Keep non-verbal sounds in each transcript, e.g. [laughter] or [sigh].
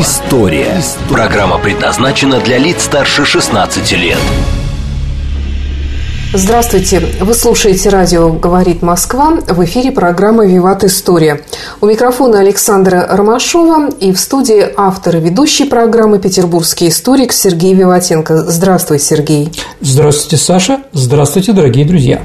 История». Программа предназначена для лиц старше 16 лет. Здравствуйте! Вы слушаете радио «Говорит Москва». В эфире программа «Виват История». У микрофона Александра Ромашова и в студии автор и ведущий программы петербургский историк Сергей Виватенко. Здравствуй, Сергей! Здравствуйте, Саша! Здравствуйте, дорогие друзья!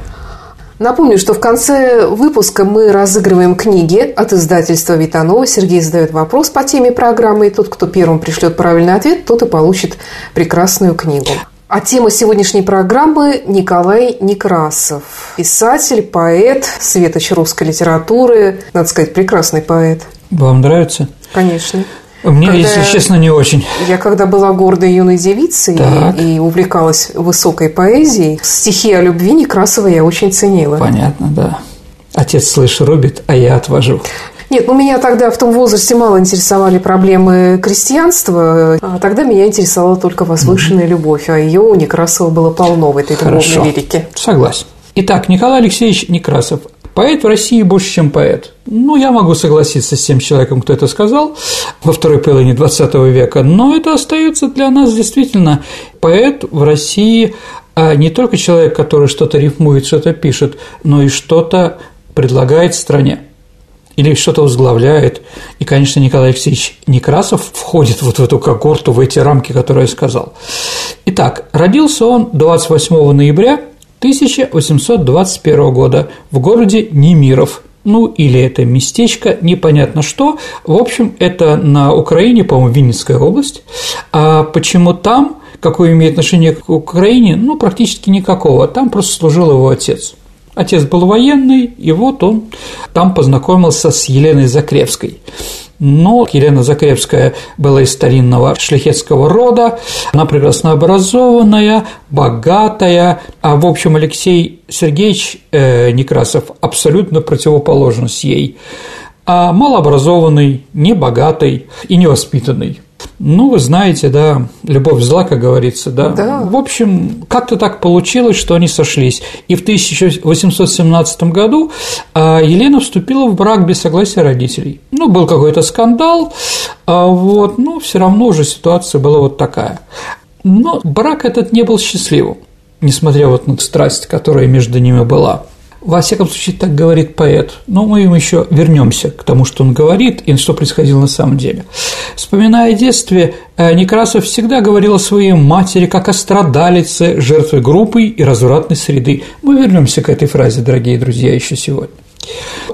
Напомню, что в конце выпуска мы разыгрываем книги от издательства Витанова. Сергей задает вопрос по теме программы, и тот, кто первым пришлет правильный ответ, тот и получит прекрасную книгу. А тема сегодняшней программы – Николай Некрасов. Писатель, поэт, светоч русской литературы. Надо сказать, прекрасный поэт. Вам нравится? Конечно. Мне, когда если честно, не очень. Я когда была гордой юной девицей так. и увлекалась высокой поэзией, стихи о любви Некрасова я очень ценила. Понятно, да. Отец, слышь, рубит, а я отвожу. Нет, ну меня тогда в том возрасте мало интересовали проблемы крестьянства. А тогда меня интересовала только возвышенная mm-hmm. любовь, а ее у Некрасова было полно в этой Хорошо. любовной лирике. Согласен. Итак, Николай Алексеевич Некрасов. Поэт в России больше, чем поэт. Ну, я могу согласиться с тем человеком, кто это сказал во второй половине XX века, но это остается для нас действительно поэт в России а не только человек, который что-то рифмует, что-то пишет, но и что-то предлагает стране или что-то возглавляет. И, конечно, Николай Алексеевич Некрасов входит вот в эту когорту, в эти рамки, которые я сказал. Итак, родился он 28 ноября 1821 года в городе Немиров, ну или это местечко, непонятно что. В общем, это на Украине, по-моему, Винницкая область. А почему там, какое имеет отношение к Украине? Ну, практически никакого. Там просто служил его отец. Отец был военный, и вот он там познакомился с Еленой Закревской. Но Елена Закревская была из старинного шляхетского рода, она прекрасно образованная, богатая, а в общем Алексей Сергеевич э, Некрасов абсолютно противоположность ей, а малообразованный, небогатый и невоспитанный. Ну, вы знаете, да, любовь зла, как говорится, да. да. В общем, как-то так получилось, что они сошлись. И в 1817 году а, Елена вступила в брак без согласия родителей. Ну, был какой-то скандал, а, вот, но все равно уже ситуация была вот такая. Но брак этот не был счастливым, несмотря вот на страсть, которая между ними была. Во всяком случае, так говорит поэт. Но мы им еще вернемся к тому, что он говорит и что происходило на самом деле. Вспоминая детстве, э, Некрасов всегда говорил о своей матери как о страдалице, жертве группы и развратной среды. Мы вернемся к этой фразе, дорогие друзья, еще сегодня.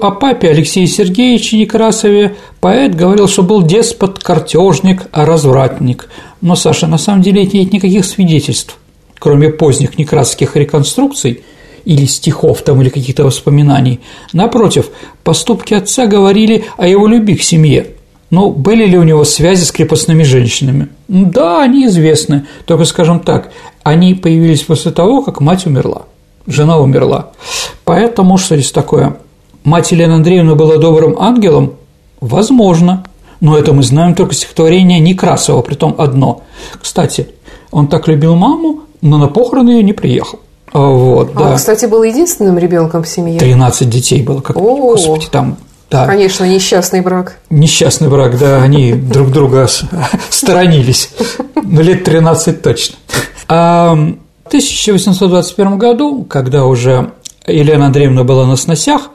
О папе Алексее Сергеевиче Некрасове поэт говорил, что был деспот, картежник, а развратник. Но, Саша, на самом деле нет никаких свидетельств, кроме поздних некрасовских реконструкций – или стихов там, или каких-то воспоминаний. Напротив, поступки отца говорили о его любви к семье. Но были ли у него связи с крепостными женщинами? Да, они известны, только, скажем так, они появились после того, как мать умерла, жена умерла. Поэтому что здесь такое? Мать Елены Андреевны была добрым ангелом? Возможно, но это мы знаем только стихотворение Некрасова, притом одно. Кстати, он так любил маму, но на похороны ее не приехал. А, вот, а, да. кстати, был единственным ребенком в семье. 13 детей было, как, О, господи, там да. Конечно, несчастный брак. Несчастный брак, да, они друг друга сторонились. Ну, лет 13 точно. А в 1821 году, когда уже Елена Андреевна была на сносях,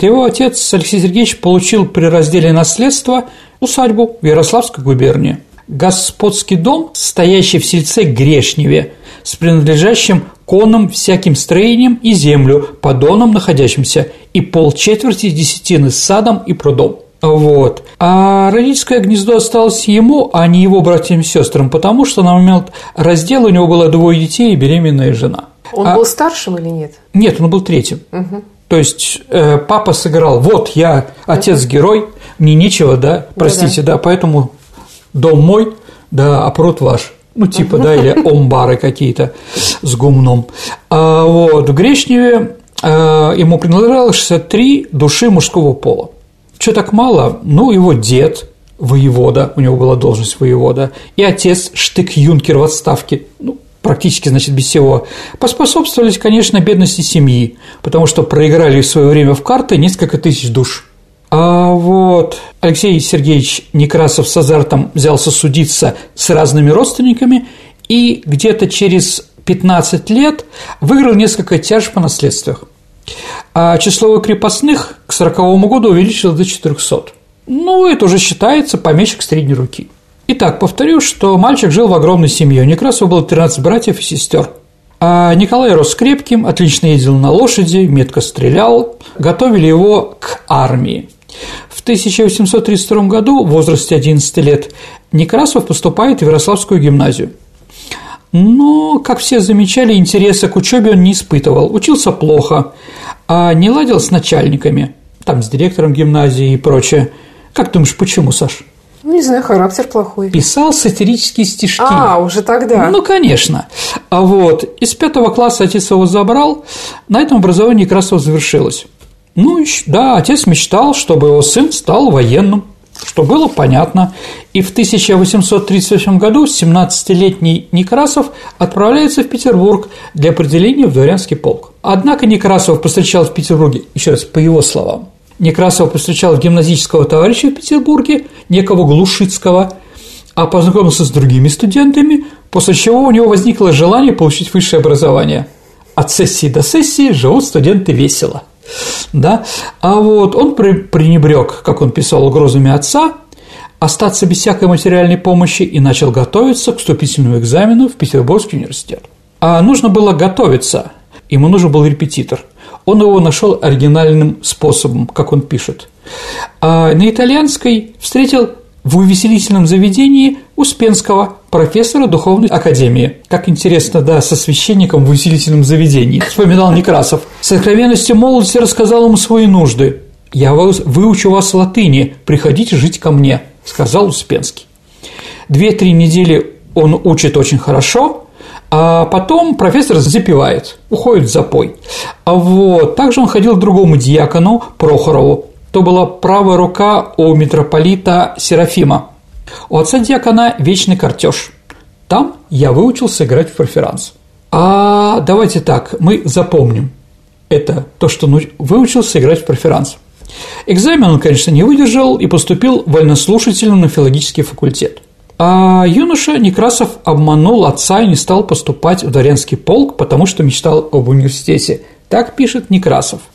его отец Алексей Сергеевич получил при разделе наследства усадьбу в Ярославской губернии. Господский дом, стоящий в сельце Грешневе, с принадлежащим конным всяким строением и землю, по донам находящимся, и полчетверти десятины с садом и прудом. Вот. А родительское гнездо осталось ему, а не его братьям и сестрам, потому что на момент раздела у него было двое детей и беременная жена. Он а... был старшим или нет? Нет, он был третьим. Угу. То есть э, папа сыграл, вот я отец-герой, мне нечего, да, простите, да, да, поэтому дом мой, да, а пруд ваш. ну, типа, да, или [laughs] омбары какие-то с гумном. А, вот, в Грешневе а, ему принадлежало 63 души мужского пола. Что так мало? Ну, его дед, воевода, у него была должность воевода, и отец штык-юнкер в отставке, ну, практически, значит, без всего, поспособствовали, конечно, бедности семьи, потому что проиграли в свое время в карты несколько тысяч душ. А вот Алексей Сергеевич Некрасов с азартом взялся судиться с разными родственниками и где-то через 15 лет выиграл несколько тяж по наследствах. А число крепостных к 40 году увеличилось до 400. Ну, это уже считается помещик средней руки. Итак, повторю, что мальчик жил в огромной семье. У Некрасова было 13 братьев и сестер. А Николай рос крепким, отлично ездил на лошади, метко стрелял, готовили его к армии. В 1832 году, в возрасте 11 лет, Некрасов поступает в Ярославскую гимназию. Но, как все замечали, интереса к учебе он не испытывал, учился плохо, а не ладил с начальниками, там, с директором гимназии и прочее. Как думаешь, почему, Саш? Не знаю, характер плохой. Писал сатирические стишки. А, уже тогда. Ну, конечно. А вот из пятого класса отец его забрал, на этом образование Некрасова завершилось. Ну, да, отец мечтал, чтобы его сын стал военным, что было понятно. И в 1838 году 17-летний Некрасов отправляется в Петербург для определения в дворянский полк. Однако Некрасов повстречал в Петербурге, еще раз, по его словам, Некрасов повстречал гимназического товарища в Петербурге, некого Глушицкого, а познакомился с другими студентами, после чего у него возникло желание получить высшее образование. От сессии до сессии живут студенты весело – да, а вот он пренебрег, как он писал, угрозами отца, остаться без всякой материальной помощи и начал готовиться к вступительному экзамену в Петербургский университет. А нужно было готовиться, ему нужен был репетитор. Он его нашел оригинальным способом, как он пишет. А на итальянской встретил в увеселительном заведении Успенского, профессора Духовной Академии. Как интересно, да, со священником в увеселительном заведении, вспоминал Некрасов. С откровенностью молодости рассказал ему свои нужды. «Я выучу вас латыни, приходите жить ко мне», – сказал Успенский. Две-три недели он учит очень хорошо, а потом профессор запивает, уходит в запой. А вот. Также он ходил к другому диакону Прохорову, то была правая рука у митрополита Серафима. У отца диакона вечный картеж. Там я выучился играть в преферанс. А давайте так, мы запомним. Это то, что выучился играть в преферанс. Экзамен он, конечно, не выдержал и поступил вольнослушателем на филологический факультет. А юноша Некрасов обманул отца и не стал поступать в дворянский полк, потому что мечтал об университете. Так пишет Некрасов –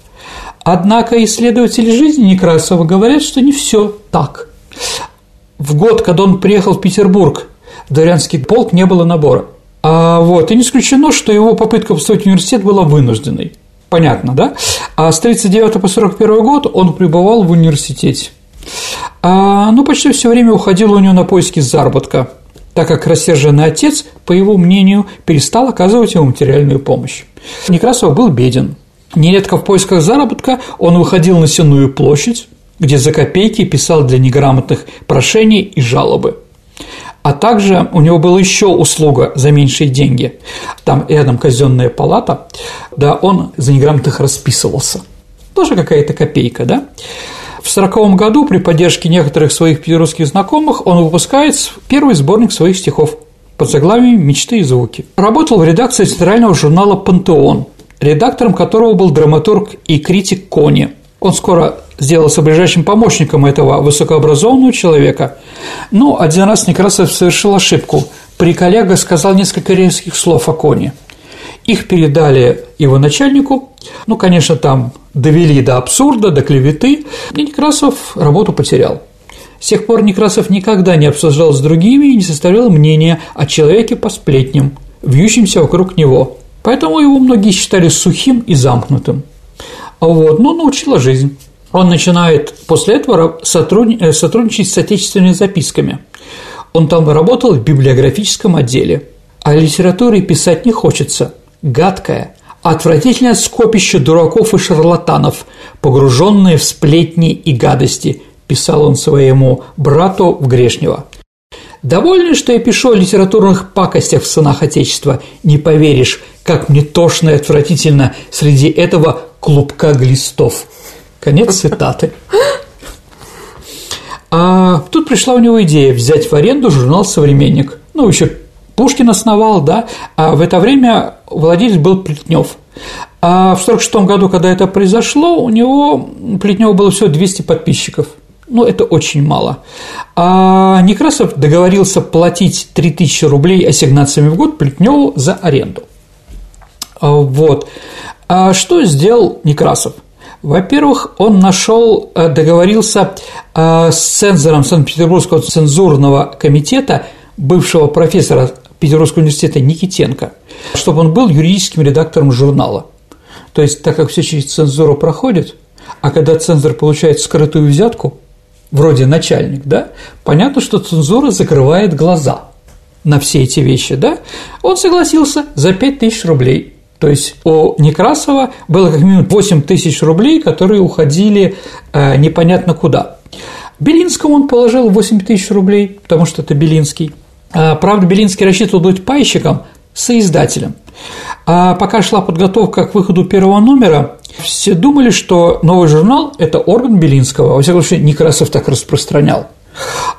Однако исследователи жизни Некрасова говорят, что не все так. В год, когда он приехал в Петербург, в дворянский полк не было набора. А вот, и не исключено, что его попытка поступить в университет была вынужденной. Понятно, да? А с 39 по 41 год он пребывал в университете. А, ну, почти все время уходил у него на поиски заработка, так как рассерженный отец, по его мнению, перестал оказывать ему материальную помощь. Некрасов был беден, Нередко в поисках заработка он выходил на Сенную площадь, где за копейки писал для неграмотных прошения и жалобы. А также у него была еще услуга за меньшие деньги. Там рядом казенная палата, да, он за неграмотных расписывался. Тоже какая-то копейка, да? В сороковом году при поддержке некоторых своих петербургских знакомых он выпускает первый сборник своих стихов под заглавием «Мечты и звуки». Работал в редакции центрального журнала «Пантеон», редактором которого был драматург и критик Кони. Он скоро сделался ближайшим помощником этого высокообразованного человека. Но один раз Некрасов совершил ошибку. При коллега сказал несколько резких слов о Коне. Их передали его начальнику. Ну, конечно, там довели до абсурда, до клеветы. И Некрасов работу потерял. С тех пор Некрасов никогда не обсуждал с другими и не составлял мнения о человеке по сплетням, вьющимся вокруг него. Поэтому его многие считали сухим и замкнутым. Вот, но научила жизнь. Он начинает после этого э, сотрудничать с отечественными записками. Он там работал в библиографическом отделе. О литературе писать не хочется. Гадкое, отвратительное скопище дураков и шарлатанов, погруженные в сплетни и гадости, писал он своему брату в Грешнево. Довольны, что я пишу о литературных пакостях в сынах Отечества. Не поверишь, как мне тошно и отвратительно среди этого клубка глистов. Конец цитаты. А тут пришла у него идея взять в аренду журнал «Современник». Ну, еще Пушкин основал, да, а в это время владелец был Плетнев. А в 1946 году, когда это произошло, у него, Плетнева было всего 200 подписчиков. Ну, это очень мало. А Некрасов договорился платить 3000 рублей ассигнациями в год Плетневу за аренду. А, вот. А что сделал Некрасов? Во-первых, он нашел, э, договорился э, с цензором Санкт-Петербургского цензурного комитета, бывшего профессора Петербургского университета Никитенко, чтобы он был юридическим редактором журнала. То есть, так как все через цензуру проходит, а когда цензор получает скрытую взятку, вроде начальник, да, понятно, что цензура закрывает глаза на все эти вещи, да, он согласился за 5000 рублей. То есть у Некрасова было как минимум 8 тысяч рублей, которые уходили э, непонятно куда. Белинскому он положил 8 тысяч рублей, потому что это Белинский. А, правда, Белинский рассчитывал быть пайщиком, соиздателем. А пока шла подготовка к выходу первого номера, все думали, что новый журнал – это орган Белинского, во всяком случае, Некрасов так распространял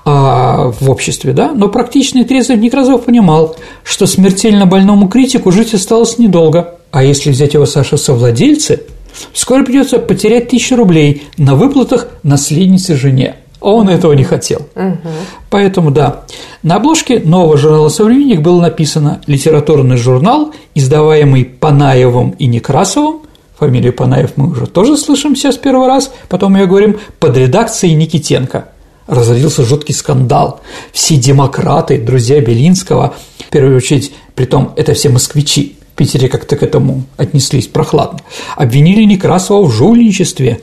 а, в обществе, да, но практичный трезвый Некрасов понимал, что смертельно больному критику жить осталось недолго, а если взять его Саша совладельцы, скоро придется потерять тысячу рублей на выплатах наследнице жене. Он этого не хотел. Угу. Поэтому да. На обложке нового журнала «Современник» было написано «Литературный журнал, издаваемый Панаевым и Некрасовым». Фамилию Панаев мы уже тоже слышим сейчас первый раз, потом ее говорим под редакцией Никитенко. Разразился жуткий скандал. Все демократы, друзья Белинского, в первую очередь, притом это все москвичи, в Питере как-то к этому отнеслись прохладно, обвинили Некрасова в жульничестве.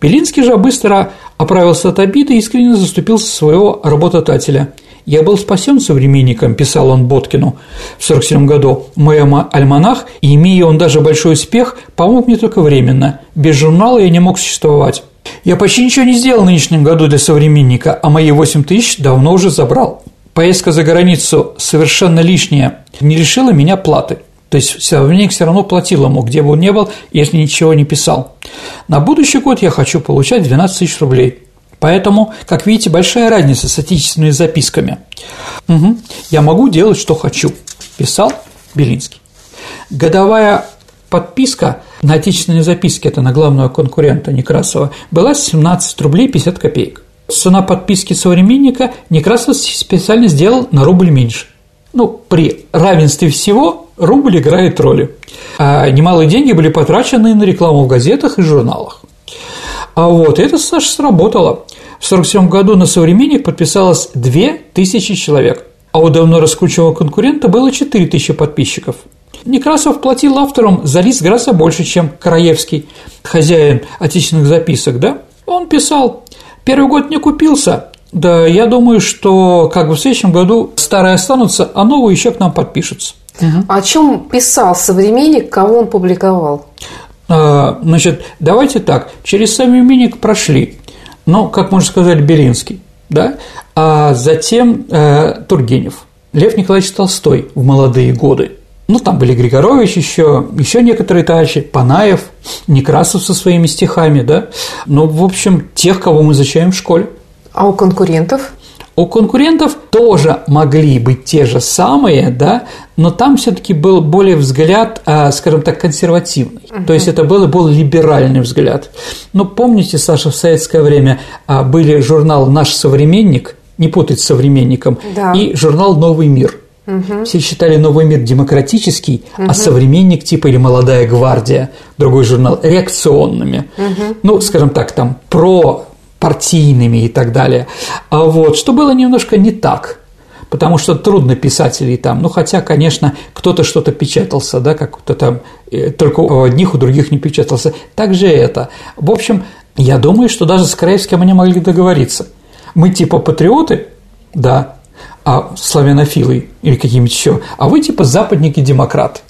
Белинский же быстро оправился от обиды и искренне заступился за своего работодателя. «Я был спасен современником», – писал он Боткину в 1947 году. «Мой альманах, и имея он даже большой успех, помог мне только временно. Без журнала я не мог существовать. Я почти ничего не сделал в нынешнем году для современника, а мои 8 тысяч давно уже забрал. Поездка за границу совершенно лишняя, не лишила меня платы. То есть современник все равно платил ему, где бы он ни был, если ничего не писал. На будущий год я хочу получать 12 тысяч рублей. Поэтому, как видите, большая разница с отечественными записками. Угу. Я могу делать, что хочу, писал Белинский. Годовая подписка на отечественные записки, это на главного конкурента Некрасова, была 17 рублей 50 копеек. Цена подписки современника Некрасов специально сделал на рубль меньше. Ну, при равенстве всего рубль играет роль. А немалые деньги были потрачены на рекламу в газетах и журналах. А вот это, Саша, сработало. В 1947 году на «Современник» подписалось 2000 человек, а у давно раскрученного конкурента было 4000 подписчиков. Некрасов платил авторам за лист гораздо больше, чем Краевский, хозяин отечественных записок, да? Он писал, первый год не купился, да, я думаю, что как бы в следующем году старые останутся, а новые еще к нам подпишутся. Угу. О чем писал современник, кого он публиковал? А, значит, давайте так, через современник прошли, ну, как можно сказать, Белинский, да, а затем э, Тургенев, Лев Николаевич Толстой в молодые годы. Ну, там были Григорович еще, еще некоторые товарищи, Панаев, Некрасов со своими стихами, да. Ну, в общем, тех, кого мы изучаем в школе. А у конкурентов? У конкурентов тоже могли быть те же самые, да, но там все-таки был более взгляд, а, скажем так, консервативный. Uh-huh. То есть это был, был либеральный взгляд. Но помните, Саша, в советское время а, были журнал «Наш современник», не путать с современником, да. и журнал «Новый мир». Угу. Все считали новый мир демократический, угу. а современник типа или молодая гвардия, другой журнал, реакционными. Угу. Ну, скажем так, там про партийными и так далее. А вот, что было немножко не так, потому что трудно писателей там, ну, хотя, конечно, кто-то что-то печатался, да, как кто-то там, э, только у одних, у других не печатался. Так же это. В общем, я думаю, что даже с Краевским они могли договориться. Мы типа патриоты, да, а славянофилы или какие-нибудь еще, а вы типа западники-демократы.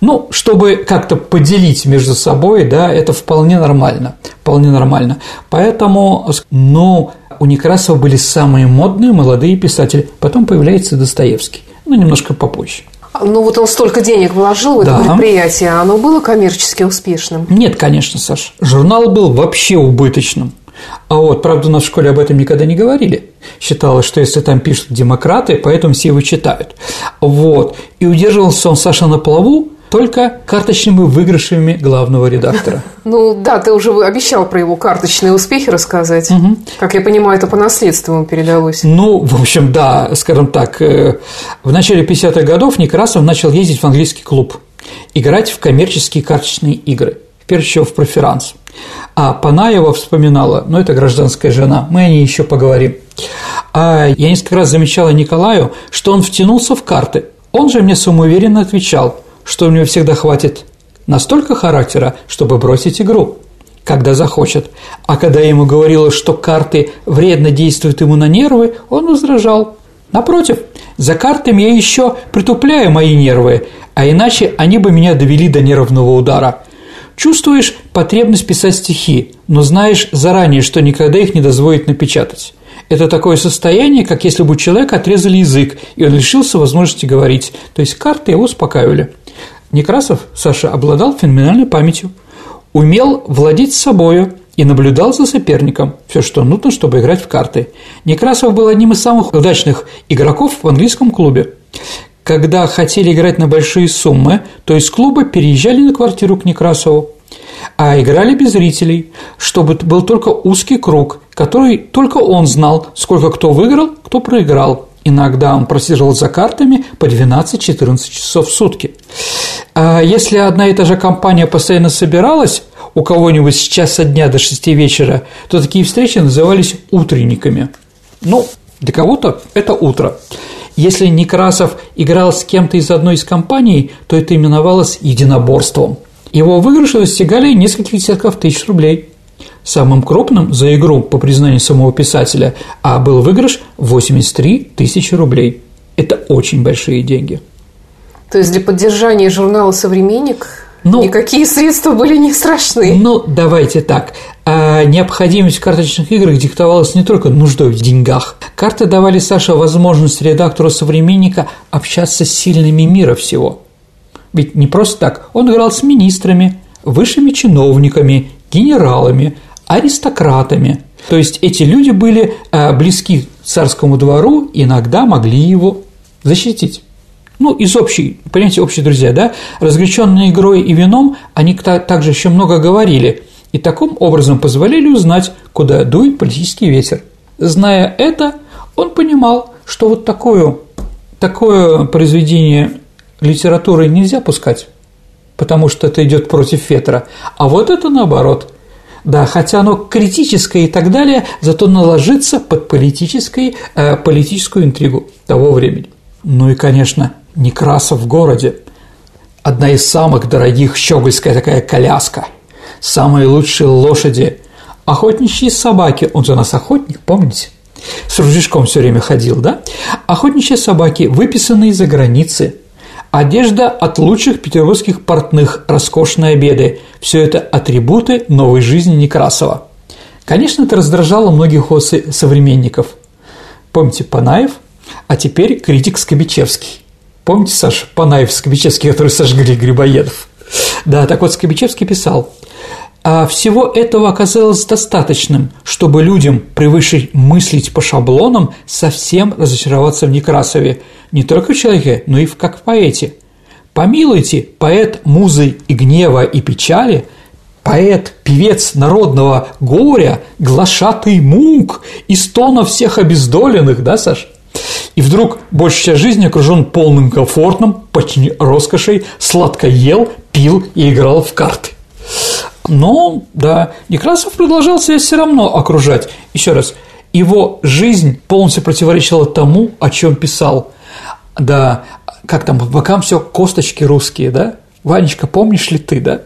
Ну, чтобы как-то поделить между собой, да, это вполне нормально, вполне нормально. Поэтому, ну, у Некрасова были самые модные молодые писатели. Потом появляется Достоевский. Ну, немножко попозже. Ну вот он столько денег вложил в это да. предприятие, а оно было коммерчески успешным? Нет, конечно, Саш. Журнал был вообще убыточным. А вот, правда, у нас в школе об этом никогда не говорили. Считалось, что если там пишут демократы, поэтому все его читают. Вот. И удерживался он, Саша, на плаву только карточными выигрышами главного редактора. [laughs] Ну да, ты уже обещал про его карточные успехи рассказать. Угу. Как я понимаю, это по наследству ему передалось. Ну, в общем, да, скажем так, э, в начале 50-х годов Некрасов начал ездить в английский клуб, играть в коммерческие карточные игры, первую очередь в проферанс. А Панаева вспоминала, ну, это гражданская жена, мы о ней еще поговорим. А я несколько раз замечала Николаю, что он втянулся в карты. Он же мне самоуверенно отвечал, что у него всегда хватит настолько характера, чтобы бросить игру, когда захочет. А когда я ему говорила, что карты вредно действуют ему на нервы, он возражал. Напротив, за картами я еще притупляю мои нервы, а иначе они бы меня довели до нервного удара. Чувствуешь потребность писать стихи, но знаешь заранее, что никогда их не дозволит напечатать. Это такое состояние, как если бы у человека отрезали язык, и он лишился возможности говорить. То есть карты его успокаивали. Некрасов, Саша, обладал феноменальной памятью, умел владеть собою и наблюдал за соперником, все, что нужно, чтобы играть в карты. Некрасов был одним из самых удачных игроков в английском клубе. Когда хотели играть на большие суммы, то из клуба переезжали на квартиру к Некрасову, а играли без зрителей, чтобы был только узкий круг, который только он знал, сколько кто выиграл, кто проиграл. Иногда он просиживал за картами по 12-14 часов в сутки. А если одна и та же компания постоянно собиралась у кого-нибудь с часа дня до 6 вечера, то такие встречи назывались утренниками. Ну, для кого-то это утро. Если Некрасов играл с кем-то из одной из компаний, то это именовалось единоборством. Его выигрыши достигали нескольких десятков тысяч рублей. Самым крупным за игру, по признанию самого писателя, а был выигрыш 83 тысячи рублей. Это очень большие деньги. То есть для поддержания журнала «Современник» ну, никакие средства были не страшны. Ну, давайте так. А необходимость карточных игр диктовалась не только нуждой в деньгах. Карты давали Саше возможность редактору «Современника» общаться с сильными мира всего. Ведь не просто так. Он играл с министрами, высшими чиновниками, генералами, аристократами. То есть эти люди были а, близки царскому двору, иногда могли его защитить. Ну, из общей, понимаете, общие друзья, да, разгоряченные игрой и вином, они также еще много говорили, и таким образом позволяли узнать, куда дует политический ветер. Зная это, он понимал, что вот такое, такое произведение литературы нельзя пускать, потому что это идет против ветра, а вот это наоборот. Да, хотя оно критическое и так далее, зато наложится под политической, э, политическую интригу того времени. Ну и, конечно, Некрасов в городе. Одна из самых дорогих щегольская такая коляска. Самые лучшие лошади. Охотничьи собаки. Он же у нас охотник, помните? С ружьишком все время ходил, да? Охотничьи собаки, выписанные из-за границы. Одежда от лучших петербургских портных, роскошные обеды – все это атрибуты новой жизни Некрасова. Конечно, это раздражало многих его современников. Помните Панаев, а теперь критик Скобичевский. Помните, Саша, Панаев Скобичевский, который сожгли Грибоедов? Да, так вот Скобичевский писал, а всего этого оказалось достаточным, чтобы людям, привыкшим мыслить по шаблонам, совсем разочароваться в Некрасове, не только в человеке, но и в как в поэте. Помилуйте, поэт музы и гнева и печали, поэт, певец народного горя, глашатый мук и стона всех обездоленных, да, Саш? И вдруг большая жизнь окружен полным комфортом, почти роскошей, сладко ел, пил и играл в карты. Но, да, Некрасов продолжал себя все равно окружать. Еще раз, его жизнь полностью противоречила тому, о чем писал. Да, как там, по бокам все косточки русские, да? Ванечка, помнишь ли ты, да?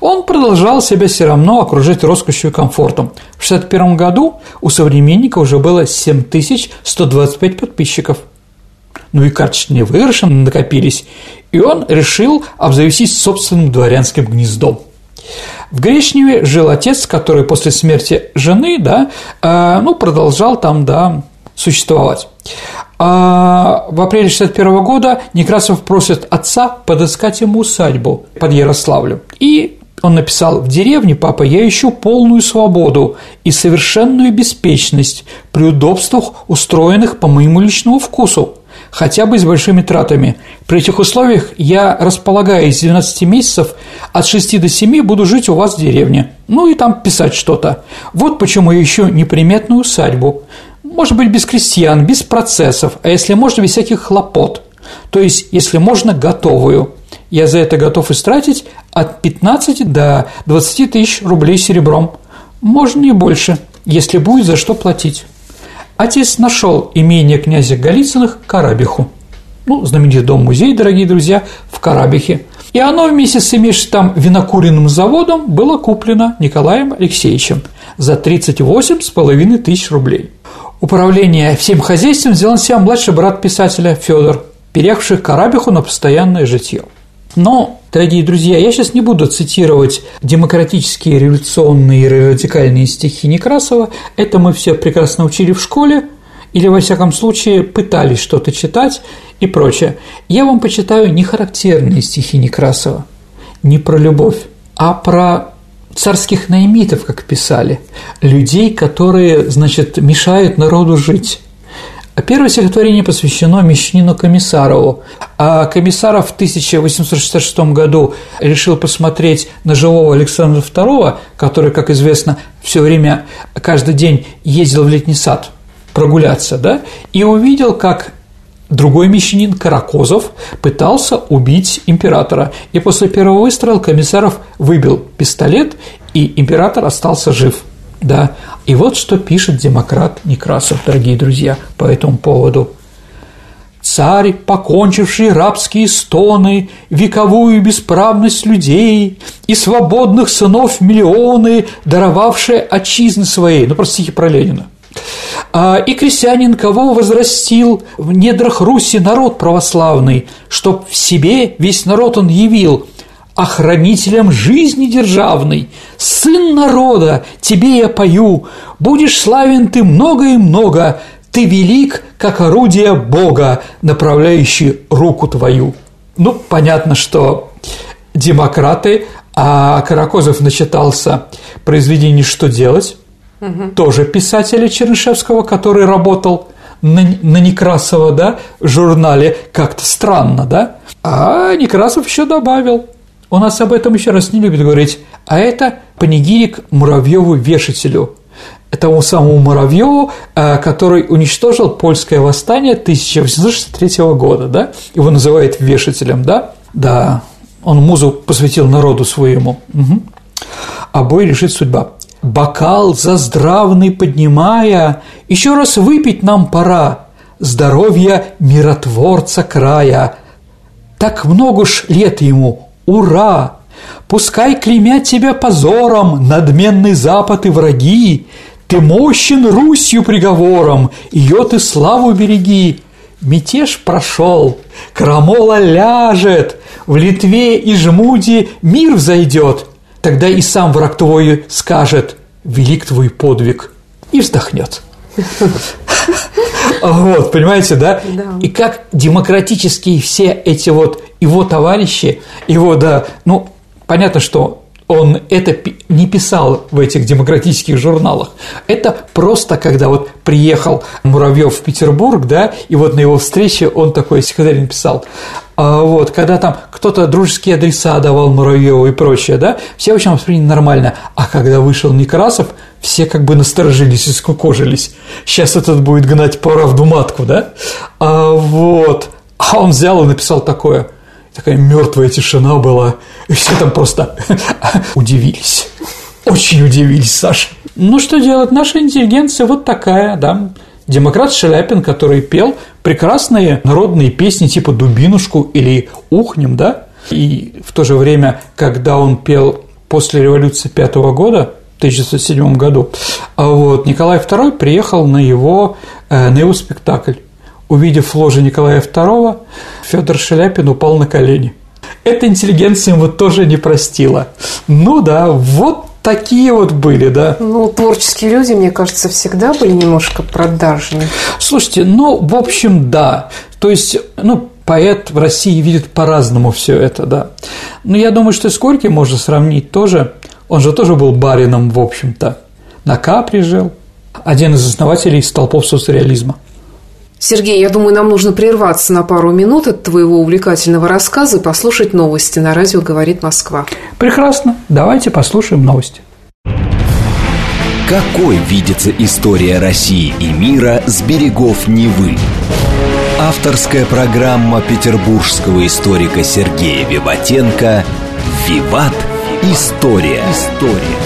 Он продолжал себя все равно окружать роскошью и комфортом. В 1961 году у современника уже было 7125 подписчиков. Ну и карточные выигрыши накопились, и он решил обзавестись собственным дворянским гнездом. В Грешневе жил отец, который после смерти жены, да, э, ну, продолжал там, да, существовать. А в апреле 61 года Некрасов просит отца подыскать ему усадьбу под Ярославлем. И он написал, в деревне, папа, я ищу полную свободу и совершенную беспечность при удобствах, устроенных по моему личному вкусу, хотя бы с большими тратами. При этих условиях я располагаю из 12 месяцев, от 6 до 7 буду жить у вас в деревне, ну и там писать что-то. Вот почему я ищу неприметную усадьбу. Может быть, без крестьян, без процессов, а если можно, без всяких хлопот. То есть, если можно, готовую. Я за это готов истратить от 15 до 20 тысяч рублей серебром. Можно и больше, если будет за что платить. Отец нашел имение князя Голицыных Карабиху. Ну, знаменитый дом-музей, дорогие друзья, в Карабихе. И оно вместе с имеющим там винокуренным заводом было куплено Николаем Алексеевичем за 38,5 тысяч рублей. Управление всем хозяйством взял на себя младший брат писателя Федор, переехавший Карабиху на постоянное житье. Но, дорогие друзья, я сейчас не буду цитировать демократические, революционные и радикальные стихи Некрасова. Это мы все прекрасно учили в школе, или, во всяком случае, пытались что-то читать и прочее. Я вам почитаю не характерные стихи Некрасова, не про любовь, а про царских наймитов, как писали, людей, которые, значит, мешают народу жить. Первое стихотворение посвящено Мещанину Комиссарову. А Комиссаров в 1866 году решил посмотреть на живого Александра II, который, как известно, все время, каждый день ездил в летний сад прогуляться, да, и увидел, как другой мещанин Каракозов пытался убить императора. И после первого выстрела Комиссаров выбил пистолет, и император остался жив – да. И вот что пишет демократ Некрасов, дорогие друзья, по этому поводу. Царь, покончивший рабские стоны, вековую бесправность людей и свободных сынов миллионы, даровавшие отчизны своей, ну, просто стихи про Ленина. А, и крестьянин, кого возрастил в недрах Руси народ православный, чтоб в себе весь народ он явил – охранителем жизни державной, сын народа, тебе я пою, будешь славен ты много и много, ты велик, как орудие Бога, направляющий руку твою. Ну, понятно, что демократы, а Каракозов начитался произведений «Что делать», угу. тоже писателя Чернышевского, который работал на, на Некрасова, да, в журнале, как-то странно, да, а Некрасов еще добавил – у нас об этом еще раз не любят говорить. А это панигирик Муравьеву вешателю. Тому самому Муравьеву, э, который уничтожил польское восстание 1863 года, да? Его называют вешателем, да? Да, он музу посвятил народу своему. Угу. А бой решит судьба. Бокал за здравный поднимая, еще раз выпить нам пора, здоровья миротворца края. Так много ж лет ему, Ура! Пускай клеймят тебя позором надменный Запад и враги, Ты мощен Русью приговором, ее ты славу береги. Мятеж прошел, крамола ляжет, В Литве и Жмуде мир взойдет, Тогда и сам враг твой скажет «Велик твой подвиг» и вздохнет. Вот, понимаете, да? да? И как демократические все эти вот его товарищи, его, да, ну, понятно, что он это не писал в этих демократических журналах. Это просто, когда вот приехал Муравьев в Петербург, да, и вот на его встрече он такой стихотворение писал. А вот, когда там кто-то дружеские адреса давал Муравьеву и прочее, да, все, в общем, восприняли нормально. А когда вышел Некрасов, все как бы насторожились и скукожились. Сейчас этот будет гнать правду матку, да? А вот. А он взял и написал такое – такая мертвая тишина была, и все там просто [laughs] удивились. Очень удивились, Саша. Ну, что делать? Наша интеллигенция вот такая, да. Демократ Шаляпин, который пел прекрасные народные песни типа «Дубинушку» или «Ухнем», да, и в то же время, когда он пел после революции пятого года, 1907 году, а вот Николай II приехал на его, э, на его спектакль увидев ложи Николая II, Федор Шаляпин упал на колени эта интеллигенция ему тоже не простила. Ну да, вот такие вот были, да. Ну, творческие люди, мне кажется, всегда были немножко продажны. Слушайте, ну, в общем, да. То есть, ну, поэт в России видит по-разному все это, да. Но я думаю, что с Горьким можно сравнить тоже. Он же тоже был барином, в общем-то. На Капри жил. Один из основателей столпов соцреализма. Сергей, я думаю, нам нужно прерваться на пару минут от твоего увлекательного рассказа и послушать новости на радио «Говорит Москва». Прекрасно. Давайте послушаем новости. Какой видится история России и мира с берегов Невы? Авторская программа петербургского историка Сергея Виватенко «Виват. История». История.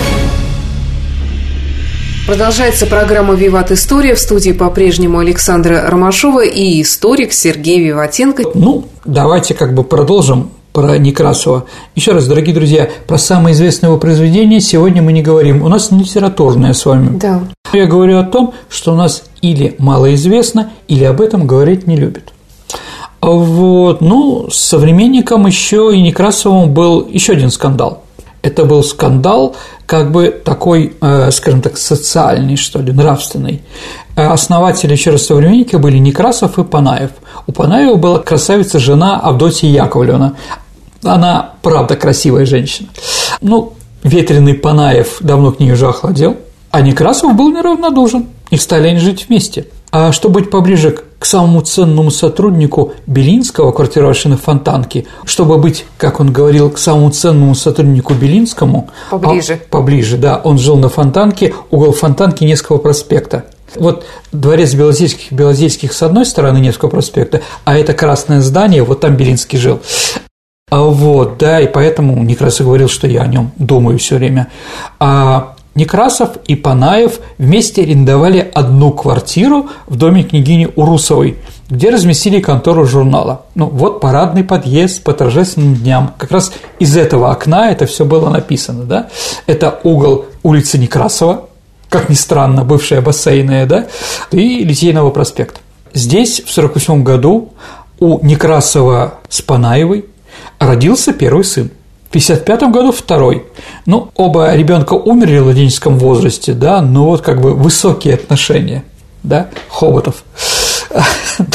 Продолжается программа «Виват История». В студии по-прежнему Александра Ромашова и историк Сергей Виватенко. Ну, давайте как бы продолжим про Некрасова. Еще раз, дорогие друзья, про самое известное его произведение сегодня мы не говорим. У нас не литературное с вами. Да. Я говорю о том, что у нас или мало известно, или об этом говорить не любят. Вот, ну, с современником еще и Некрасовым был еще один скандал. Это был скандал, как бы такой, э, скажем так, социальный, что ли, нравственный. Э, основатели, еще раз, современники были Некрасов и Панаев. У Панаева была красавица жена Авдотья Яковлевна. Она, правда, красивая женщина. Ну, ветреный Панаев давно к ней уже охладел, а Некрасов был неравнодушен. И стали они жить вместе. А чтобы быть поближе к самому ценному сотруднику Белинского, квартировавшего на Фонтанке, чтобы быть, как он говорил, к самому ценному сотруднику Белинскому… Поближе. А, поближе, да. Он жил на Фонтанке, угол Фонтанки Невского проспекта. Вот дворец Белозерских, Белозерских с одной стороны Невского проспекта, а это красное здание, вот там Белинский жил. А вот, да, и поэтому Некрасов говорил, что я о нем думаю все время. А Некрасов и Панаев вместе арендовали одну квартиру в доме княгини Урусовой, где разместили контору журнала. Ну, вот парадный подъезд по торжественным дням. Как раз из этого окна это все было написано, да? Это угол улицы Некрасова, как ни странно, бывшая бассейная, да, и Литейного проспекта. Здесь в 1948 году у Некрасова с Панаевой родился первый сын – 1955 году второй. Ну, оба ребенка умерли в младенческом возрасте, да, но вот как бы высокие отношения, да, Хоботов. [laughs]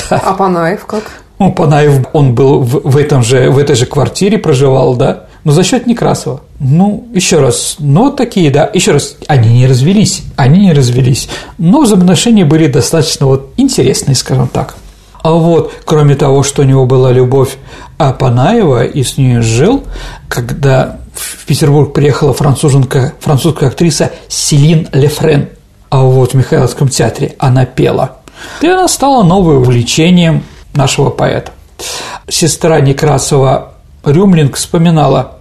А Панаев как? Ну, Панаев, он был в, в, этом же, в этой же квартире проживал, да, но за счет Некрасова. Ну, еще раз, ну, такие, да, еще раз, они не развелись, они не развелись, но взаимоотношения были достаточно вот интересные, скажем так. А вот, кроме того, что у него была любовь Апанаева и с ней жил, когда в Петербург приехала француженка, французская актриса Селин Лефрен, а вот в Михайловском театре она пела. И она стала новым увлечением нашего поэта. Сестра Некрасова Рюмлинг вспоминала,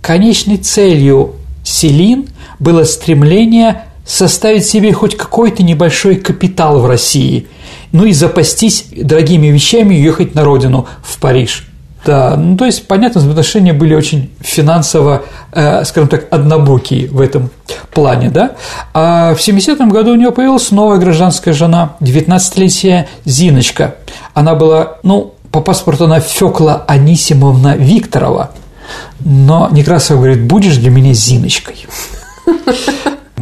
конечной целью Селин было стремление составить себе хоть какой-то небольшой капитал в России, ну и запастись дорогими вещами и ехать на родину, в Париж – да, ну то есть, понятно, взаимоотношения были очень финансово, э, скажем так, однобокие в этом плане, да. А в 70-м году у него появилась новая гражданская жена, 19-летняя Зиночка. Она была, ну, по паспорту она Фёкла Анисимовна Викторова, но Некрасов говорит, будешь для меня Зиночкой.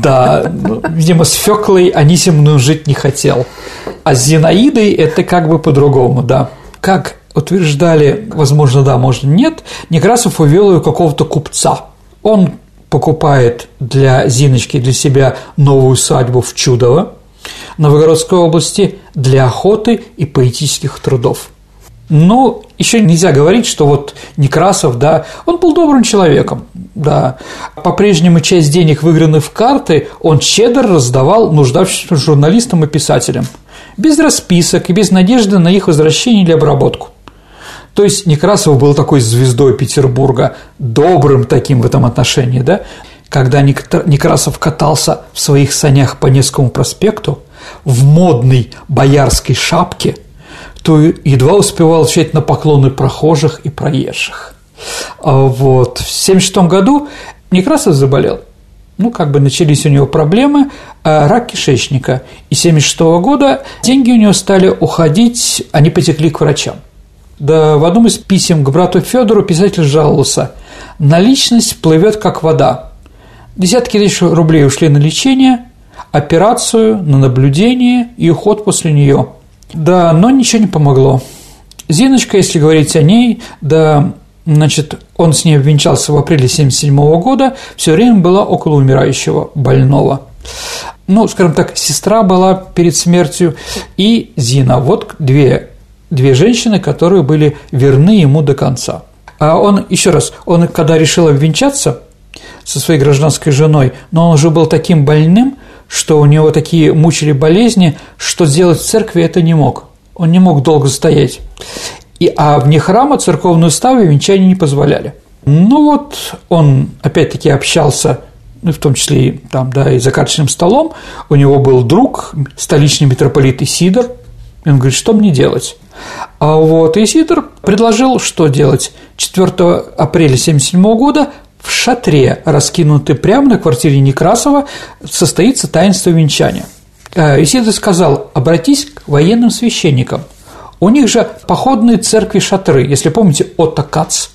Да, видимо, с Фёклой Анисимовной жить не хотел. А с Зинаидой это как бы по-другому, да. Как утверждали, возможно, да, может, нет, Некрасов увел ее какого-то купца. Он покупает для Зиночки, для себя новую усадьбу в Чудово, Новгородской области для охоты и поэтических трудов. Но еще нельзя говорить, что вот Некрасов, да, он был добрым человеком, да. По-прежнему часть денег, выигранных в карты, он щедро раздавал нуждавшимся журналистам и писателям, без расписок и без надежды на их возвращение или обработку. То есть Некрасов был такой звездой Петербурга, добрым таким в этом отношении, да? Когда Некрасов катался в своих санях по Невскому проспекту в модной боярской шапке, то едва успевал отвечать на поклоны прохожих и проезжих. А вот. В 1976 году Некрасов заболел. Ну, как бы начались у него проблемы, а рак кишечника. И 1976 года деньги у него стали уходить, они потекли к врачам. Да, в одном из писем к брату Федору писатель жаловался. Наличность плывет как вода. Десятки тысяч рублей ушли на лечение, операцию, на наблюдение и уход после нее. Да, но ничего не помогло. Зиночка, если говорить о ней, да, значит, он с ней обвенчался в апреле 1977 года, все время была около умирающего, больного. Ну, скажем так, сестра была перед смертью, и Зина. Вот две, две женщины, которые были верны ему до конца. А он, еще раз, он, когда решил обвенчаться со своей гражданской женой, но он уже был таким больным, что у него такие мучили болезни, что сделать в церкви это не мог. Он не мог долго стоять. И, а вне храма церковные уставы венчания не позволяли. Ну вот он опять-таки общался, ну, в том числе и, там, да, и за карточным столом. У него был друг, столичный митрополит Исидор. И он говорит, что мне делать? А вот Исидор предложил, что делать. 4 апреля 1977 года в шатре, раскинутый прямо на квартире Некрасова, состоится таинство венчания. Э, Исидор сказал, обратись к военным священникам – у них же походные церкви шатры, если помните, Отто Кац,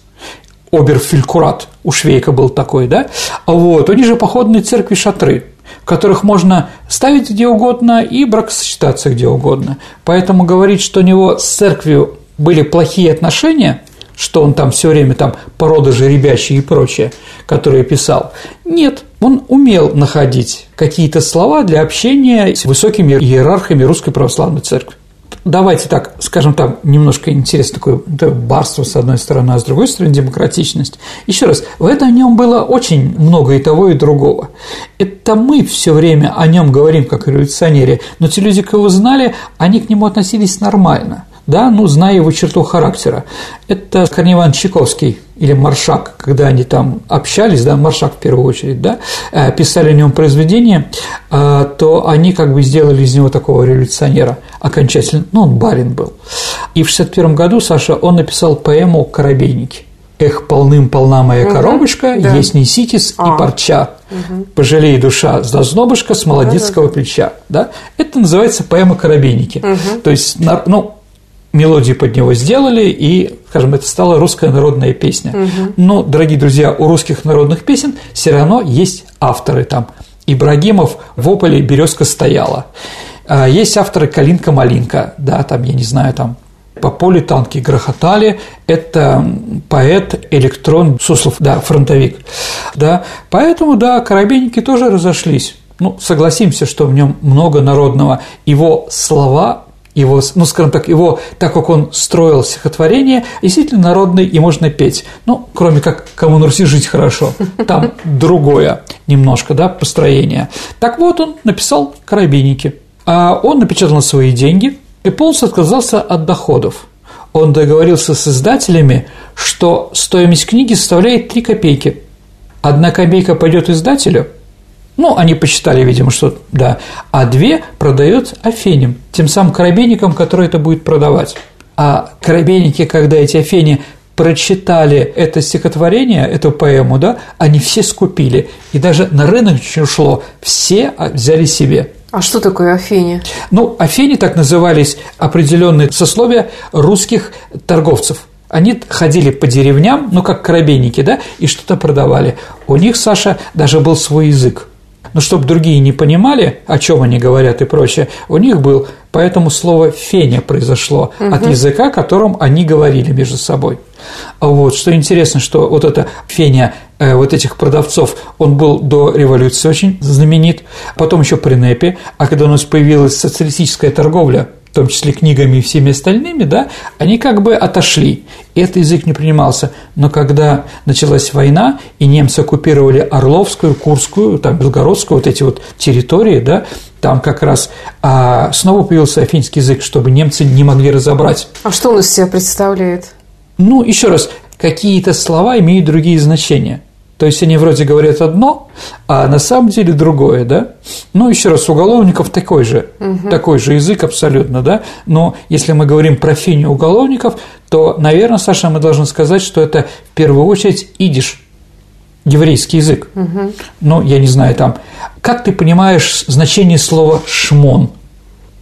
оберфилькурат, у Швейка был такой, да? Вот, у них же походные церкви шатры, в которых можно ставить где угодно и бракосочетаться где угодно. Поэтому говорить, что у него с церковью были плохие отношения, что он там все время там порода жеребящие и прочее, которые писал. Нет, он умел находить какие-то слова для общения с высокими иерархами Русской Православной Церкви давайте так, скажем там, немножко интересно такое да, барство с одной стороны, а с другой стороны демократичность. Еще раз, в этом нем было очень много и того, и другого. Это мы все время о нем говорим как о революционере, но те люди, кого знали, они к нему относились нормально – да, ну, зная его черту характера. Это Корней Иванович Чайковский или Маршак, когда они там общались, да, Маршак в первую очередь, да, э, писали о нем произведения, э, то они как бы сделали из него такого революционера окончательно, ну, он барин был. И в 61 году, Саша, он написал поэму «Коробейники». Эх, полным-полна моя коробочка, угу, да. есть неситис а. и парча. Угу. Пожалей душа зазнобышка с молодецкого да, да, плеча. Да? Это называется поэма «Коробейники». Угу. То есть, ну, мелодию под него сделали, и, скажем, это стала русская народная песня. Угу. Но, дорогие друзья, у русских народных песен все равно есть авторы там. Ибрагимов в ополе березка стояла. А, есть авторы Калинка-Малинка, да, там, я не знаю, там по полю танки грохотали, это поэт, электрон, Суслов, да, фронтовик, да, поэтому, да, коробейники тоже разошлись. Ну, согласимся, что в нем много народного. Его слова его, ну, скажем так, его, так как он строил стихотворение, действительно народный и можно петь. Ну, кроме как «Кому на Руси жить хорошо», там другое немножко, да, построение. Так вот, он написал «Карабинники». А он напечатал на свои деньги и полностью отказался от доходов. Он договорился с издателями, что стоимость книги составляет 3 копейки. Одна копейка пойдет издателю – ну, они посчитали, видимо, что да. А две продает Афеням, тем самым коробейникам, которые это будет продавать. А коробейники, когда эти Афени прочитали это стихотворение, эту поэму, да, они все скупили. И даже на рынок ушло, все взяли себе. А что такое Афени? Ну, Афени так назывались определенные сословия русских торговцев. Они ходили по деревням, ну, как коробейники, да, и что-то продавали. У них, Саша, даже был свой язык но чтобы другие не понимали, о чем они говорят и прочее, у них был, поэтому слово «феня» произошло угу. от языка, которым они говорили между собой. А вот, что интересно, что вот это феня э, вот этих продавцов, он был до революции очень знаменит, потом еще при НЭПе, а когда у нас появилась социалистическая торговля – в том числе книгами и всеми остальными, да, они как бы отошли, и этот язык не принимался. Но когда началась война, и немцы оккупировали Орловскую, Курскую, там, Белгородскую, вот эти вот территории, да, там как раз а, снова появился афинский язык, чтобы немцы не могли разобрать. А что он из себя представляет? Ну, еще раз, какие-то слова имеют другие значения. То есть они вроде говорят одно, а на самом деле другое, да? Ну, еще раз, уголовников такой же, угу. такой же язык абсолютно, да? Но если мы говорим про финю уголовников, то, наверное, Саша, мы должны сказать, что это в первую очередь идиш, еврейский язык. Угу. Ну, я не знаю, там, как ты понимаешь значение слова «шмон»?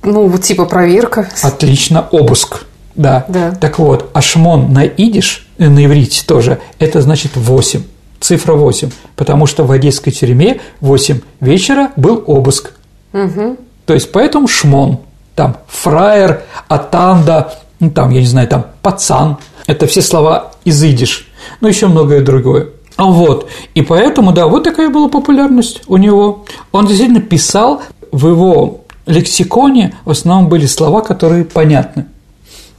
Ну, типа проверка. Отлично, обыск. Да. Да. Так вот, а шмон на идиш, э, на иврите тоже, это значит 8, цифра 8, потому что в одесской тюрьме в 8 вечера был обыск. Угу. То есть, поэтому шмон, там, фраер, атанда, ну, там, я не знаю, там, пацан, это все слова из идиш, ну, еще многое другое. А вот, и поэтому, да, вот такая была популярность у него. Он действительно писал, в его лексиконе в основном были слова, которые понятны.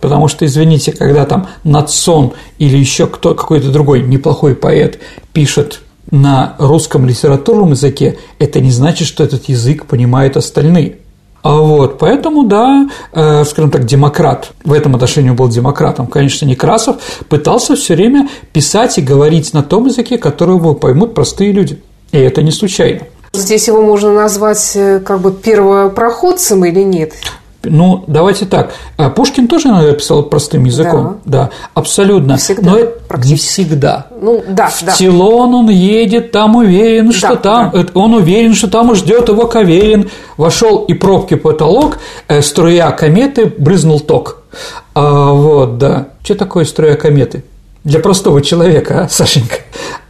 Потому что, извините, когда там Нацон или еще кто, какой-то другой неплохой поэт пишет на русском литературном языке, это не значит, что этот язык понимают остальные. А вот, поэтому, да, э, скажем так, демократ, в этом отношении был демократом, конечно, Некрасов, пытался все время писать и говорить на том языке, который его поймут простые люди. И это не случайно. Здесь его можно назвать э, как бы первопроходцем или нет? Ну, давайте так. А Пушкин тоже иногда писал простым языком. Да, абсолютно. всегда, Но это не всегда. Ну, да, В да. Тилон он едет, там уверен, что Да, там, да. э, он уверен, что там ждет его Каверин. Вошел и пробки потолок, э, струя кометы брызнул ток. А, вот, да. Что такое струя кометы? Для простого человека, а, Сашенька?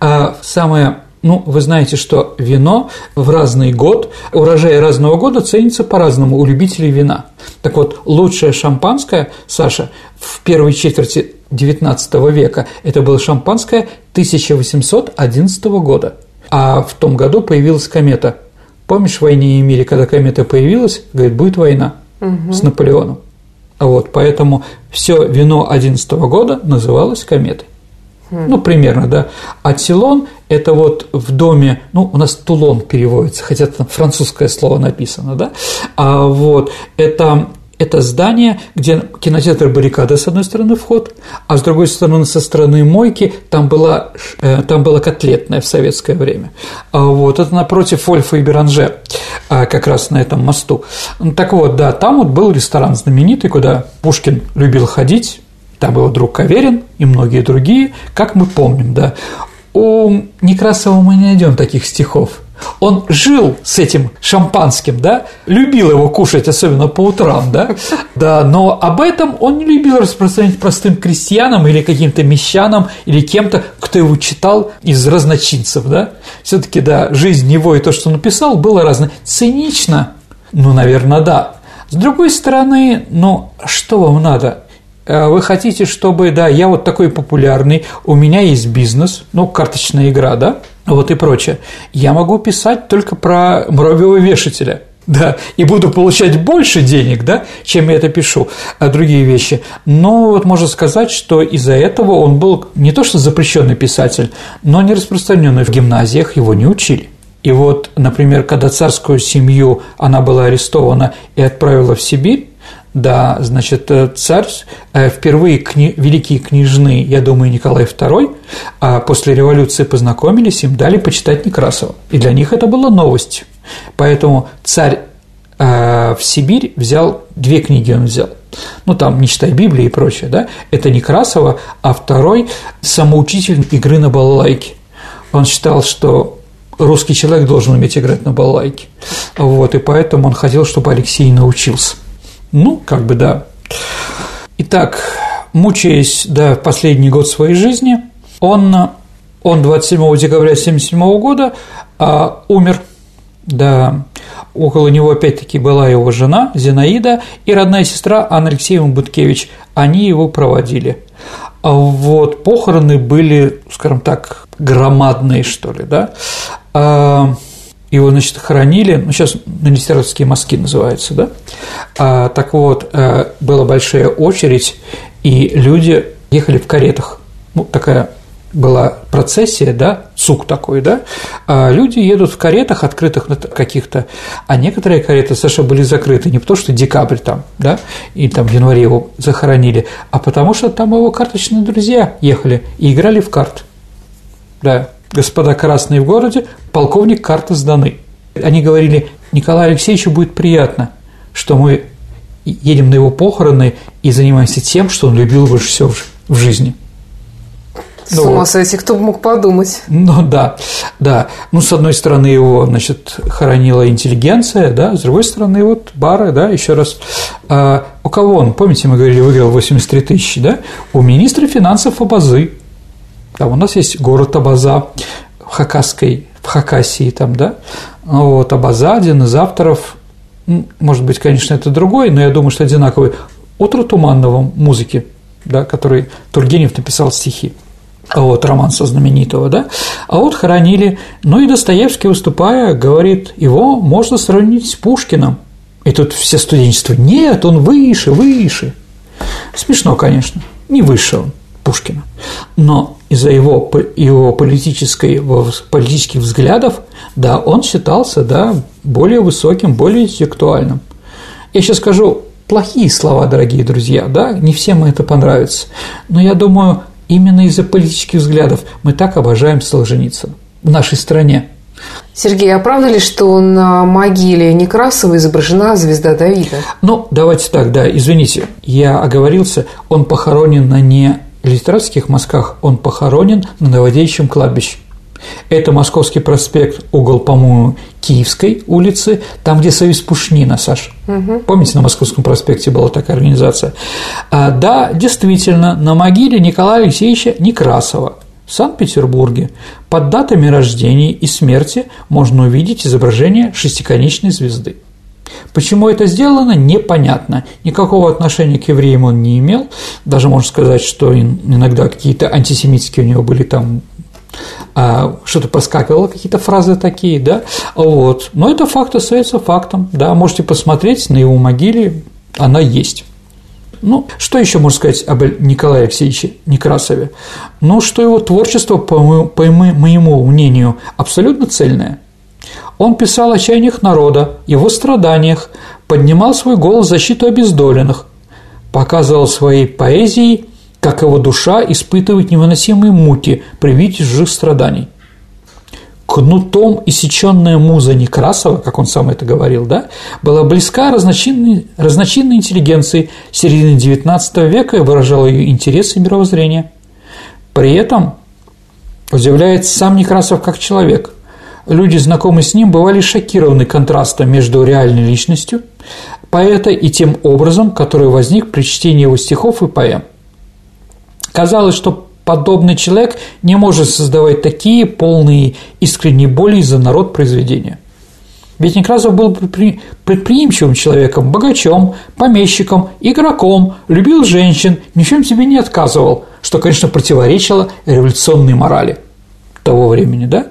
А, самое ну, вы знаете, что вино в разный год, урожай разного года ценится по-разному у любителей вина. Так вот, лучшее шампанское, Саша, в первой четверти XIX века это было шампанское 1811 года. А в том году появилась комета. Помнишь в «Войне и мире», когда комета появилась, говорит, будет война с Наполеоном. А вот поэтому все вино 11 года называлось кометой. Ну, примерно, да. А Тилон – это вот в доме, ну, у нас Тулон переводится, хотя там французское слово написано, да. А вот это это здание, где кинотеатр «Баррикада» с одной стороны вход, а с другой стороны со стороны мойки там была, э, там была котлетная в советское время. А вот это напротив Ольфа и Беранже, а, как раз на этом мосту. Так вот, да, там вот был ресторан знаменитый, куда Пушкин любил ходить, там его друг Каверин и многие другие, как мы помним, да. У Некрасова мы не найдем таких стихов. Он жил с этим шампанским, да, любил его кушать, особенно по утрам, да, да, но об этом он не любил распространять простым крестьянам или каким-то мещанам или кем-то, кто его читал из разночинцев, да. Все-таки, да, жизнь его и то, что он написал, было разное. Цинично, ну, наверное, да. С другой стороны, ну, что вам надо? Э, Вы хотите, чтобы, да, я вот такой популярный, у меня есть бизнес, ну, карточная игра, да, вот и прочее. Я могу писать только про муравьевого вешателя, [laughs] да, и буду получать больше денег, да, чем я это пишу, а другие вещи. Но вот можно сказать, что из-за этого он был не то что запрещенный писатель, но не распространенный в гимназиях, его не учили. И вот, например, когда царскую семью она была арестована и отправила в Сибирь, да, значит, э, царь, э, впервые кни, великие княжны, я думаю, Николай II, а после революции познакомились, им дали почитать Некрасова. И для них это была новость. Поэтому царь э, в Сибирь взял, две книги он взял. Ну, там, не читай Библии и прочее, да, это Некрасова, а второй – самоучитель игры на балалайке. Он считал, что русский человек должен уметь играть на балалайке. Вот, и поэтому он хотел, чтобы Алексей научился. Ну, как бы да. Итак, мучаясь да, в последний год своей жизни, он, он 27 декабря 1977 года а, умер. Да, около него опять-таки была его жена Зинаида и родная сестра Анна Алексеевна Буткевич. Они его проводили. А вот похороны были, скажем так, громадные, что ли, да. А, его, значит, хоронили, ну, сейчас Министерские мазки называются, да, а, так вот, а, была большая очередь, и люди ехали в каретах, ну, такая была процессия, да, сук такой, да, а люди едут в каретах, открытых каких-то, а некоторые кареты, Саша, были закрыты не потому, что декабрь там, да, и там в январе его захоронили, а потому что там его карточные друзья ехали и играли в карт, да, господа красные в городе, полковник карты сданы. Они говорили, Николаю Алексеевичу будет приятно, что мы едем на его похороны и занимаемся тем, что он любил больше всего в жизни. С ума вот. сойти, кто бы мог подумать. Ну да, да. Ну, с одной стороны, его, значит, хоронила интеллигенция, да, с другой стороны, вот бары, да, еще раз. А, у кого он, помните, мы говорили, выиграл 83 тысячи, да? У министра финансов Абазы. Там у нас есть город Абаза в Хакасской, в Хакасии там, да? Вот, Абаза, один из авторов, может быть, конечно, это другой, но я думаю, что одинаковый, «Утро туманного» музыки, да, который Тургенев написал стихи а вот роман со знаменитого, да, а вот хоронили, ну и Достоевский, выступая, говорит, его можно сравнить с Пушкиным. И тут все студенчество, нет, он выше, выше. Смешно, конечно, не выше он Пушкина, но из-за его, его политической, политических взглядов, да, он считался, да, более высоким, более интеллектуальным. Я сейчас скажу плохие слова, дорогие друзья, да, не всем это понравится, но я думаю, Именно из-за политических взглядов мы так обожаем Солженицына в нашей стране. Сергей, а правда ли, что на могиле Некрасова изображена звезда Давида? Ну, давайте так, да, извините, я оговорился, он похоронен на не литературских мазках, он похоронен на Новодевичьем кладбище. Это Московский проспект, угол, по-моему, Киевской улицы, там, где Союз Пушнина, Саш. Угу. Помните, на Московском проспекте была такая организация? А, да, действительно, на могиле Николая Алексеевича Некрасова в Санкт-Петербурге под датами рождения и смерти можно увидеть изображение шестиконечной звезды. Почему это сделано, непонятно. Никакого отношения к евреям он не имел. Даже можно сказать, что иногда какие-то антисемитские у него были там а, что-то проскакивало, какие-то фразы такие, да, вот. Но это факт остается фактом, да, можете посмотреть на его могиле, она есть. Ну, что еще можно сказать об Николае Алексеевиче Некрасове? Ну, что его творчество, по моему, по моему мнению, абсолютно цельное. Он писал о чаяниях народа, его страданиях, поднимал свой голос в защиту обездоленных, показывал своей поэзией как его душа испытывает невыносимые муки при виде чужих страданий. Кнутом иссеченная муза Некрасова, как он сам это говорил, да, была близка разночинной, разночинной интеллигенции середины XIX века и выражала ее интересы и мировоззрение. При этом удивляет сам Некрасов как человек. Люди, знакомые с ним, бывали шокированы контрастом между реальной личностью поэта и тем образом, который возник при чтении его стихов и поэм. Казалось, что подобный человек не может создавать такие полные искренней боли за народ произведения. Ведь Некрасов был предприимчивым человеком, богачом, помещиком, игроком, любил женщин, ни в чем себе не отказывал, что, конечно, противоречило революционной морали того времени, да?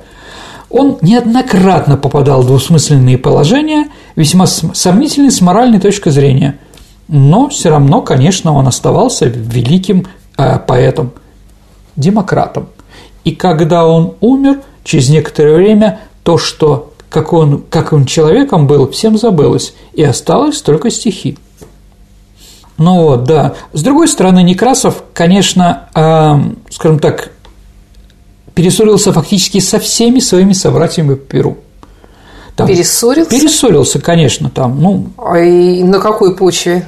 Он неоднократно попадал в двусмысленные положения, весьма сомнительные с моральной точки зрения, но все равно, конечно, он оставался великим Э, поэтом, демократом. И когда он умер, через некоторое время то, что как он, как он человеком был, всем забылось, и осталось только стихи. Ну вот, да. С другой стороны, Некрасов, конечно, э, скажем так, перессорился фактически со всеми своими собратьями по Перу. Там, перессорился? Перессорился, конечно, там, ну… А и на какой почве?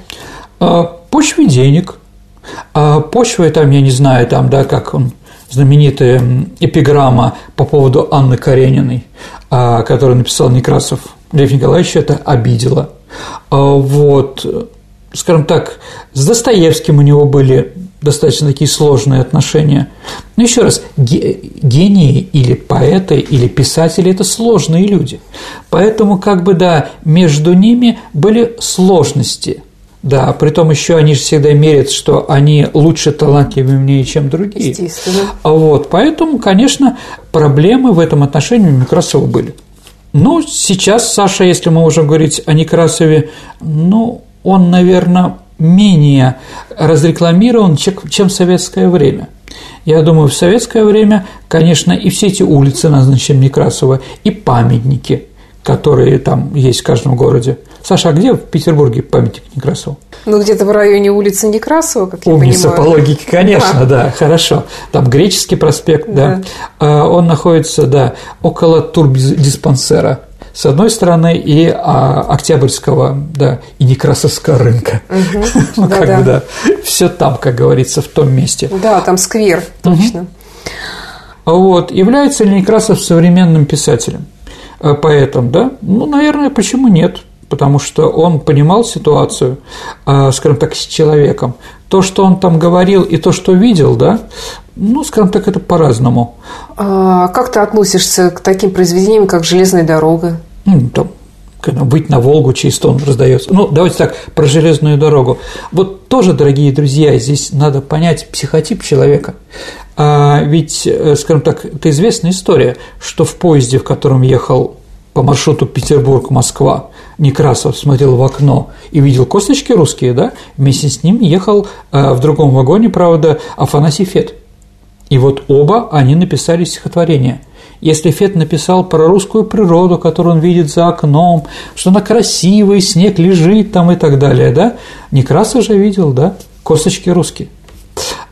Э, почве денег – а почва, там, я не знаю, там, да, как он, знаменитая эпиграмма по поводу Анны Карениной, а, которую написал Некрасов Лев Николаевич, это обидело. А вот, скажем так, с Достоевским у него были достаточно такие сложные отношения. Но еще раз, гении или поэты, или писатели – это сложные люди. Поэтому, как бы, да, между ними были сложности – да, при том еще они же всегда мерят, что они лучше, талантливее, умнее, чем другие. Естественно. А вот, поэтому, конечно, проблемы в этом отношении у Некрасова были. Ну, сейчас, Саша, если мы можем говорить о Некрасове, ну, он, наверное, менее разрекламирован, чем в советское время. Я думаю, в советское время, конечно, и все эти улицы назначены Некрасова, и памятники, которые там есть в каждом городе – Саша, а где в Петербурге памятник Некрасову? Ну, где-то в районе улицы Некрасова, как Умница я понимаю. по логике, конечно, да. да, хорошо. Там Греческий проспект, да. да. А, он находится, да, около турбдиспансера с одной стороны, и а, Октябрьского, да, и Некрасовского рынка. [laughs] ну, как бы, да. Все там, как говорится, в том месте. Да, там сквер, точно. Вот. Является ли Некрасов современным писателем, э, поэтом, да? Ну, наверное, почему нет? Потому что он понимал ситуацию, э, скажем так, с человеком. То, что он там говорил, и то, что видел, да, ну, скажем так, это по-разному. А как ты относишься к таким произведениям, как «Железная дорога»? Ну, там, быть на Волгу чисто он раздается. Ну, давайте так, про железную дорогу. Вот тоже, дорогие друзья, здесь надо понять психотип человека. А ведь, э, скажем так, это известная история, что в поезде, в котором ехал по маршруту Петербург-Москва, Некрасов смотрел в окно и видел косточки русские, да, вместе с ним ехал э, в другом вагоне, правда, Афанасий Фет. И вот оба они написали стихотворение – если Фет написал про русскую природу, которую он видит за окном, что она красивая, снег лежит там и так далее, да, Некрасов же видел, да, косточки русские.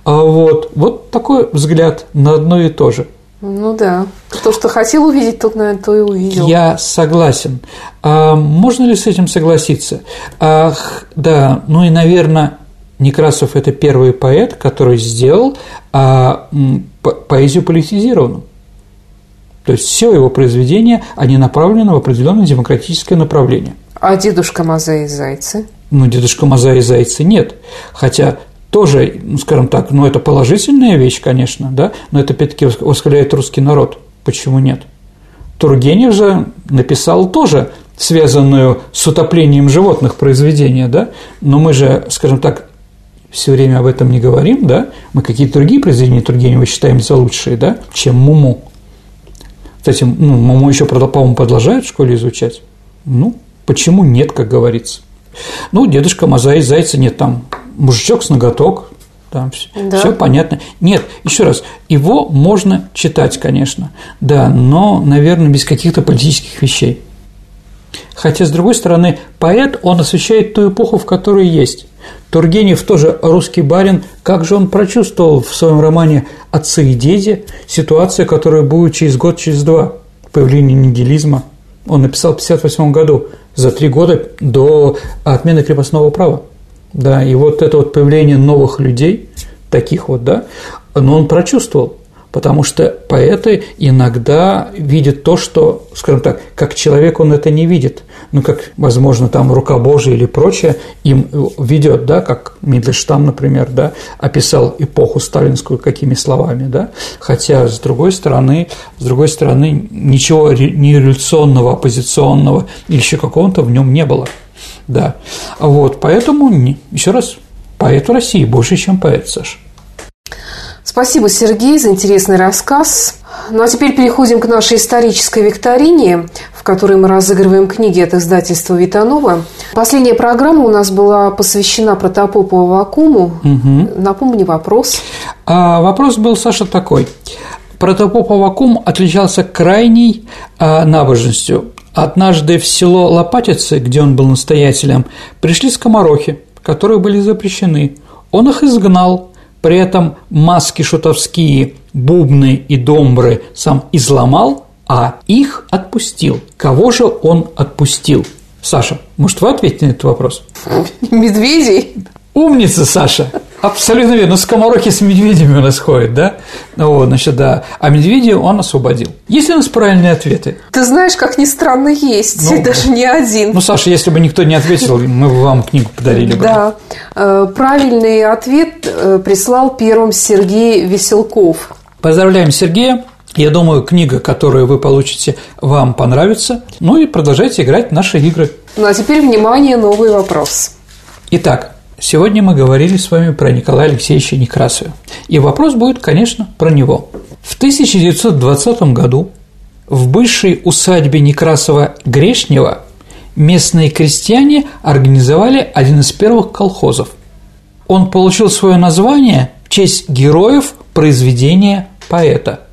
А вот, вот такой взгляд на одно и то же. Ну да. То, что хотел увидеть, тот, наверное, то и увидел. Я согласен. А можно ли с этим согласиться? Ах, да, ну и, наверное, Некрасов – это первый поэт, который сделал а, поэзию политизированную. То есть все его произведения, они направлены в определенное демократическое направление. А дедушка Маза и Зайцы? Ну, дедушка Маза и Зайцы нет. Хотя тоже, ну, скажем так, ну, это положительная вещь, конечно, да, но это, опять-таки, восхваляет русский народ. Почему нет? Тургенев же написал тоже связанную с утоплением животных произведения, да, но мы же, скажем так, все время об этом не говорим, да, мы какие-то другие произведения Тургенева считаем за лучшие, да, чем Муму. Кстати, ну, Маму еще, по-моему, продолжают в школе изучать. Ну, почему нет, как говорится. Ну, дедушка Мазай Зайца нет, там мужичок с ноготок, там все, да. все понятно. Нет, еще раз, его можно читать, конечно, да, но, наверное, без каких-то политических вещей. Хотя, с другой стороны, поэт, он освещает ту эпоху, в которой есть. Тургенев тоже русский барин, как же он прочувствовал в своем романе «Отцы и дети» ситуацию, которая будет через год, через два, появление нигилизма. Он написал в 1958 году, за три года до отмены крепостного права. Да, и вот это вот появление новых людей, таких вот, да, но он прочувствовал потому что поэты иногда видят то, что, скажем так, как человек он это не видит, ну, как, возможно, там рука Божия или прочее им ведет, да, как Мидльштам, например, да, описал эпоху сталинскую какими словами, да, хотя, с другой стороны, с другой стороны, ничего не революционного, оппозиционного или еще какого-то в нем не было, да, вот, поэтому, еще раз, поэт России больше, чем поэт, Саша. Спасибо, Сергей, за интересный рассказ. Ну а теперь переходим к нашей исторической викторине, в которой мы разыгрываем книги от издательства Витанова. Последняя программа у нас была посвящена протопопу Авакуму. Угу. Напомни вопрос. А, вопрос был, Саша, такой. Протопоп Авакум отличался крайней а, набожностью. Однажды в село Лопатицы, где он был настоятелем, пришли скоморохи, которые были запрещены. Он их изгнал, при этом маски шутовские, бубны и домбры сам изломал, а их отпустил. Кого же он отпустил? Саша, может, вы ответите на этот вопрос? [laughs] Медведей. Умница, Саша. Абсолютно верно. Ну, скоморохи с медведями у нас ходят, да? Ну, вот, значит, да. А медведя он освободил. Есть ли у нас правильные ответы? Ты знаешь, как ни странно, есть. Ну, [laughs] даже не один. Ну, Саша, если бы никто не ответил, [laughs] мы бы вам книгу подарили бы. Да. Э, правильный ответ э, прислал первым Сергей Веселков. Поздравляем Сергея. Я думаю, книга, которую вы получите, вам понравится. Ну и продолжайте играть в наши игры. Ну а теперь, внимание, новый вопрос. Итак, Сегодня мы говорили с вами про Николая Алексеевича Некрасова. И вопрос будет, конечно, про него. В 1920 году в бывшей усадьбе Некрасова-Грешнева местные крестьяне организовали один из первых колхозов. Он получил свое название в честь героев произведения поэта.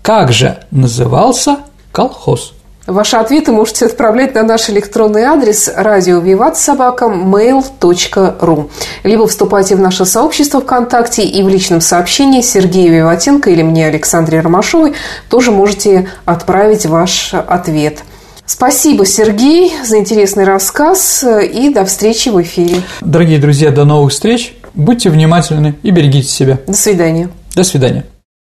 Как же назывался колхоз? Ваши ответы можете отправлять на наш электронный адрес радио Виват собака mail.ru либо вступайте в наше сообщество ВКонтакте и в личном сообщении Сергею Виватенко или мне Александре Ромашовой тоже можете отправить ваш ответ. Спасибо, Сергей, за интересный рассказ и до встречи в эфире. Дорогие друзья, до новых встреч. Будьте внимательны и берегите себя. До свидания. До свидания.